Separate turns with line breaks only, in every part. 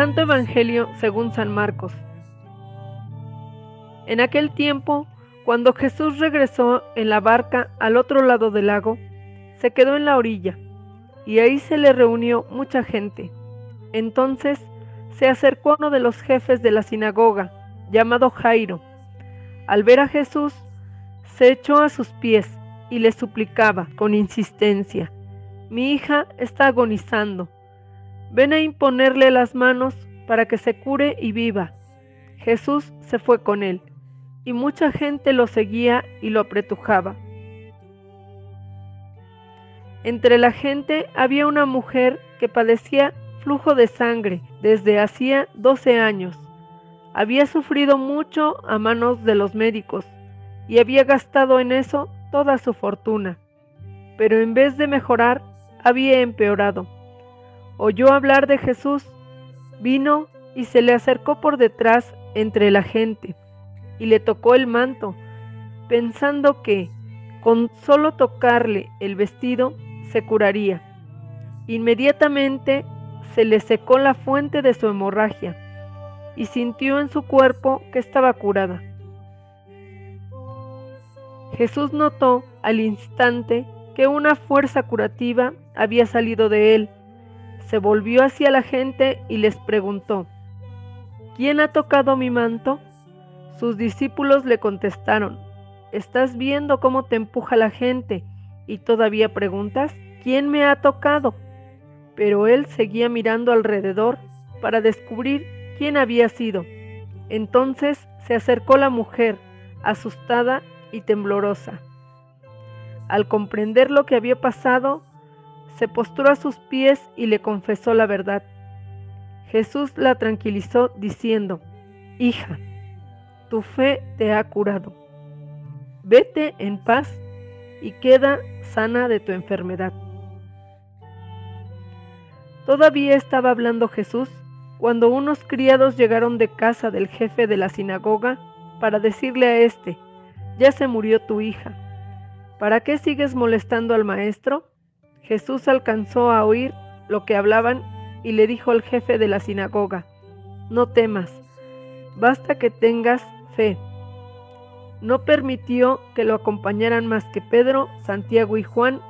Santo Evangelio según San Marcos. En aquel tiempo, cuando Jesús regresó en la barca al otro lado del lago, se quedó en la orilla, y ahí se le reunió mucha gente. Entonces se acercó uno de los jefes de la sinagoga, llamado Jairo. Al ver a Jesús, se echó a sus pies y le suplicaba con insistencia, Mi hija está agonizando Ven a imponerle las manos para que se cure y viva. Jesús se fue con él, y mucha gente lo seguía y lo apretujaba. Entre la gente había una mujer que padecía flujo de sangre desde hacía 12 años. Había sufrido mucho a manos de los médicos y había gastado en eso toda su fortuna, pero en vez de mejorar, había empeorado oyó hablar de Jesús, vino y se le acercó por detrás entre la gente y le tocó el manto, pensando que con solo tocarle el vestido se curaría. Inmediatamente se le secó la fuente de su hemorragia y sintió en su cuerpo que estaba curada. Jesús notó al instante que una fuerza curativa había salido de él se volvió hacia la gente y les preguntó, ¿quién ha tocado mi manto? Sus discípulos le contestaron, ¿estás viendo cómo te empuja la gente y todavía preguntas, ¿quién me ha tocado? Pero él seguía mirando alrededor para descubrir quién había sido. Entonces se acercó la mujer, asustada y temblorosa. Al comprender lo que había pasado, se postró a sus pies y le confesó la verdad. Jesús la tranquilizó diciendo, Hija, tu fe te ha curado. Vete en paz y queda sana de tu enfermedad. Todavía estaba hablando Jesús cuando unos criados llegaron de casa del jefe de la sinagoga para decirle a éste, ya se murió tu hija. ¿Para qué sigues molestando al maestro? Jesús alcanzó a oír lo que hablaban y le dijo al jefe de la sinagoga, no temas, basta que tengas fe. No permitió que lo acompañaran más que Pedro, Santiago y Juan,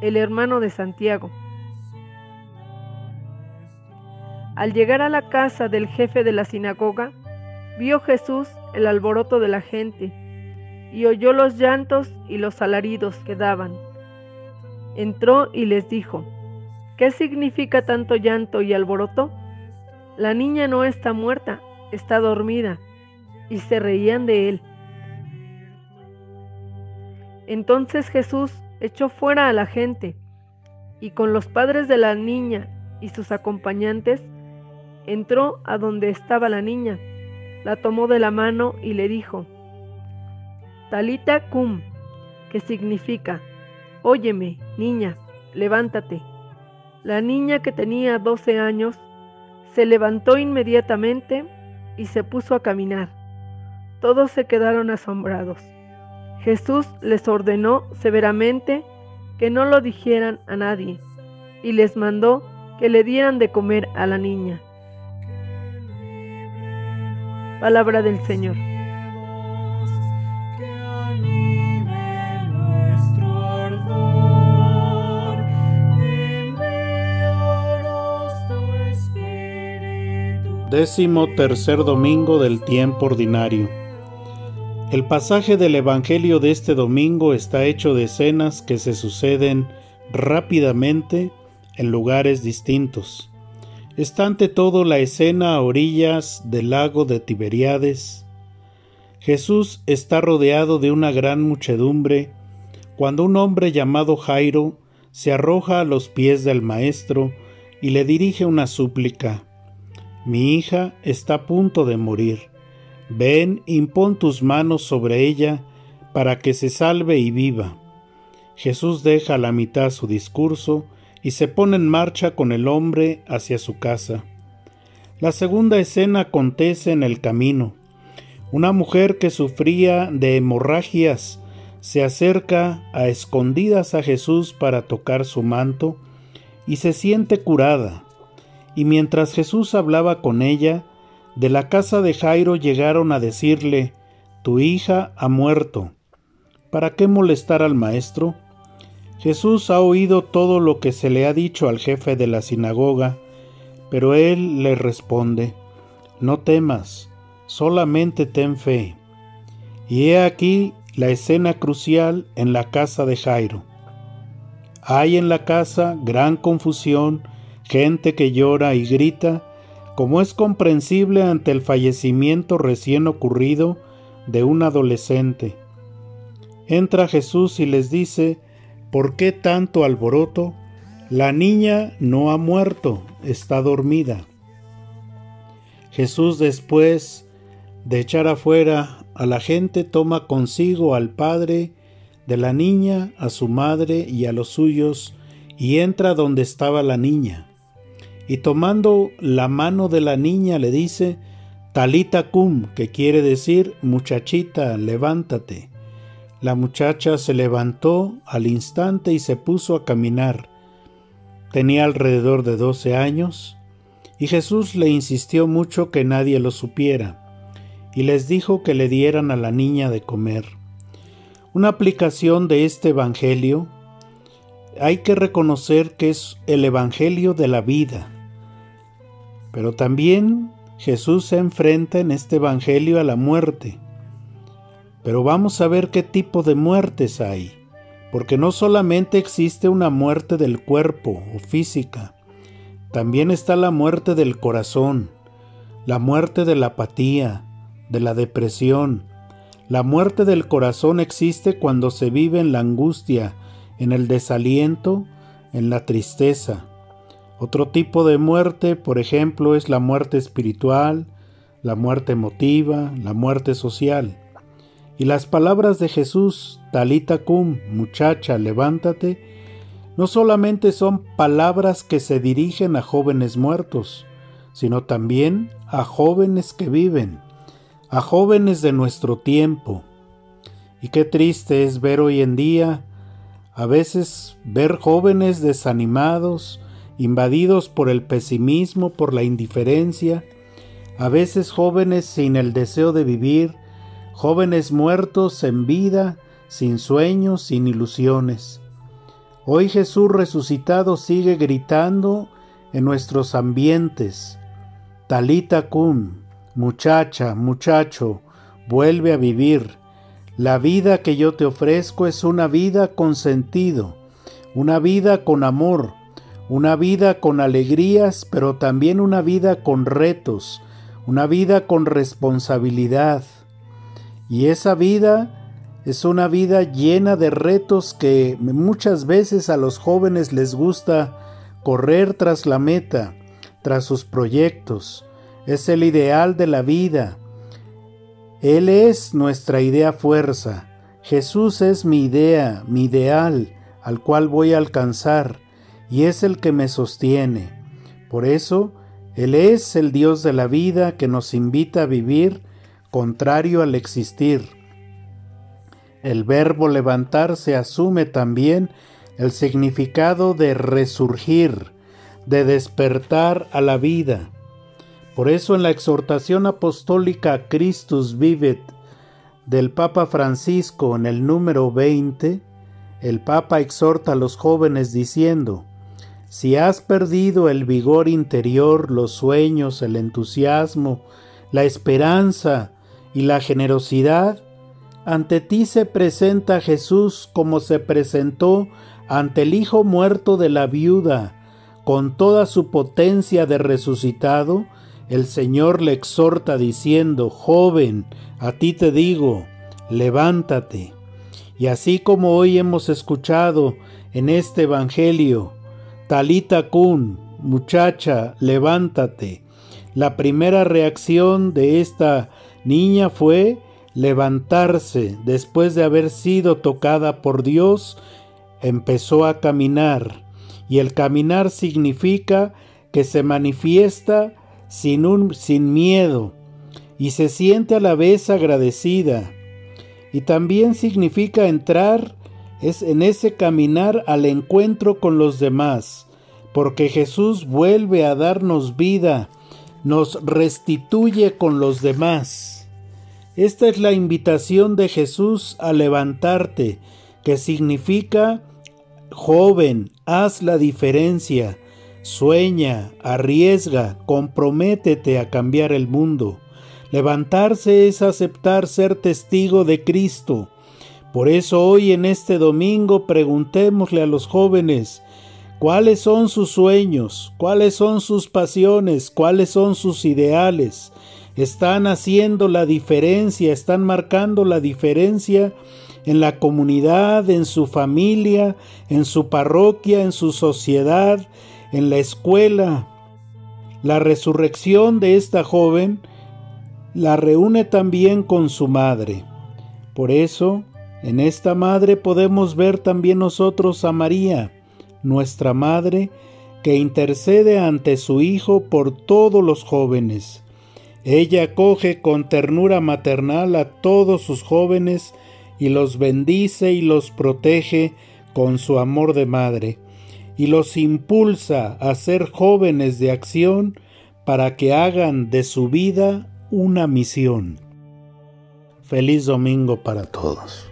el hermano de Santiago. Al llegar a la casa del jefe de la sinagoga, vio Jesús el alboroto de la gente y oyó los llantos y los alaridos que daban entró y les dijo, ¿qué significa tanto llanto y alboroto? La niña no está muerta, está dormida. Y se reían de él. Entonces Jesús echó fuera a la gente y con los padres de la niña y sus acompañantes entró a donde estaba la niña, la tomó de la mano y le dijo, Talita cum, que significa, Óyeme, niña, levántate. La niña que tenía doce años se levantó inmediatamente y se puso a caminar. Todos se quedaron asombrados. Jesús les ordenó severamente que no lo dijeran a nadie y les mandó que le dieran de comer a la niña. Palabra del Señor.
Décimo tercer domingo del tiempo ordinario. El pasaje del Evangelio de este domingo está hecho de escenas que se suceden rápidamente en lugares distintos. Está ante todo la escena a orillas del lago de Tiberíades. Jesús está rodeado de una gran muchedumbre cuando un hombre llamado Jairo se arroja a los pies del Maestro y le dirige una súplica. Mi hija está a punto de morir. Ven, impón tus manos sobre ella para que se salve y viva. Jesús deja a la mitad su discurso y se pone en marcha con el hombre hacia su casa. La segunda escena acontece en el camino. Una mujer que sufría de hemorragias se acerca a escondidas a Jesús para tocar su manto y se siente curada Y mientras Jesús hablaba con ella, de la casa de Jairo llegaron a decirle, Tu hija ha muerto. ¿Para qué molestar al maestro? Jesús ha oído todo lo que se le ha dicho al jefe de la sinagoga, pero él le responde, No temas, solamente ten fe. Y he aquí la escena crucial en la casa de Jairo. Hay en la casa gran confusión, gente que llora y grita, como es comprensible ante el fallecimiento recién ocurrido de un adolescente. Entra Jesús y les dice, ¿por qué tanto alboroto? La niña no ha muerto, está dormida. Jesús después de echar afuera a la gente toma consigo al padre de la niña, a su madre y a los suyos, y entra donde estaba la niña. Y tomando la mano de la niña le dice, Talita cum, que quiere decir, muchachita, levántate. La muchacha se levantó al instante y se puso a caminar. Tenía alrededor de doce años, y Jesús le insistió mucho que nadie lo supiera, y les dijo que le dieran a la niña de comer. Una aplicación de este Evangelio hay que reconocer que es el Evangelio de la vida, pero también Jesús se enfrenta en este Evangelio a la muerte. Pero vamos a ver qué tipo de muertes hay porque no solamente existe una muerte del cuerpo o física, también está la muerte del corazón, la muerte de la apatía, de la depresión. La muerte del corazón existe cuando se vive en la angustia, en el desaliento, en la tristeza. Otro tipo de muerte, por ejemplo, es la muerte espiritual, la muerte emotiva, la muerte social. Y las palabras de Jesús, Talita cum, muchacha, levántate, no solamente son palabras que se dirigen a jóvenes muertos, sino también a jóvenes que viven, a jóvenes de nuestro tiempo. Y qué triste es ver hoy en día, a veces ver jóvenes desanimados, invadidos por el pesimismo, por la indiferencia, a veces jóvenes sin el deseo de vivir, jóvenes muertos en vida, sin sueños, sin ilusiones. Hoy Jesús resucitado sigue gritando en nuestros ambientes. Talita cum, muchacha, muchacho, vuelve a vivir. La vida que yo te ofrezco es una vida con sentido, una vida con amor, una vida con alegrías, pero también una vida con retos, una vida con responsabilidad, y esa vida es una vida llena de retos que muchas veces a los jóvenes les gusta correr tras la meta, tras sus proyectos. Es el ideal de la vida. Él es nuestra idea fuerza. Jesús es mi idea, mi ideal, al cual voy a alcanzar, y es el que me sostiene. Por eso, Él es el Dios de la vida que nos invita a vivir contrario al existir. El verbo levantarse asume también el significado de resurgir, de despertar a la vida. Por eso en la exhortación apostólica Christus Vivet del Papa Francisco en el número 20, el Papa exhorta a los jóvenes diciendo, si has perdido el vigor interior, los sueños, el entusiasmo, la esperanza, y la generosidad, ante ti se presenta Jesús como se presentó ante el Hijo muerto de la viuda, con toda su potencia de resucitado, el Señor le exhorta diciendo, joven, a ti te digo, levántate. Y así como hoy hemos escuchado en este Evangelio, Talita Kun, muchacha, levántate, la primera reacción de esta niña fue levantarse. Después de haber sido tocada por Dios, empezó a caminar, y el caminar significa que se manifiesta sin, sin miedo. Y se siente a la vez agradecida. Y también significa entrar es en ese caminar al encuentro con los demás, porque Jesús vuelve a darnos vida, nos restituye con los demás. Esta es la invitación de Jesús a levantarte, que significa joven, haz la diferencia, sueña, arriesga, comprométete a cambiar el mundo. Levantarse es aceptar ser testigo de Cristo. Por eso hoy en este domingo preguntémosle a los jóvenes, cuáles son sus sueños, cuáles son sus pasiones, cuáles son sus ideales. Están haciendo la diferencia, están marcando la diferencia en la comunidad, en su familia, en su parroquia, en su sociedad, en la escuela. La resurrección de esta joven la reúne también con su madre. Por eso, en esta madre podemos ver también nosotros a María, nuestra madre, que intercede ante su Hijo por todos los jóvenes. Ella acoge con ternura maternal a todos sus jóvenes y los bendice y los protege con su amor de madre, y los impulsa a ser jóvenes de acción para que hagan de su vida una misión. Feliz domingo para todos.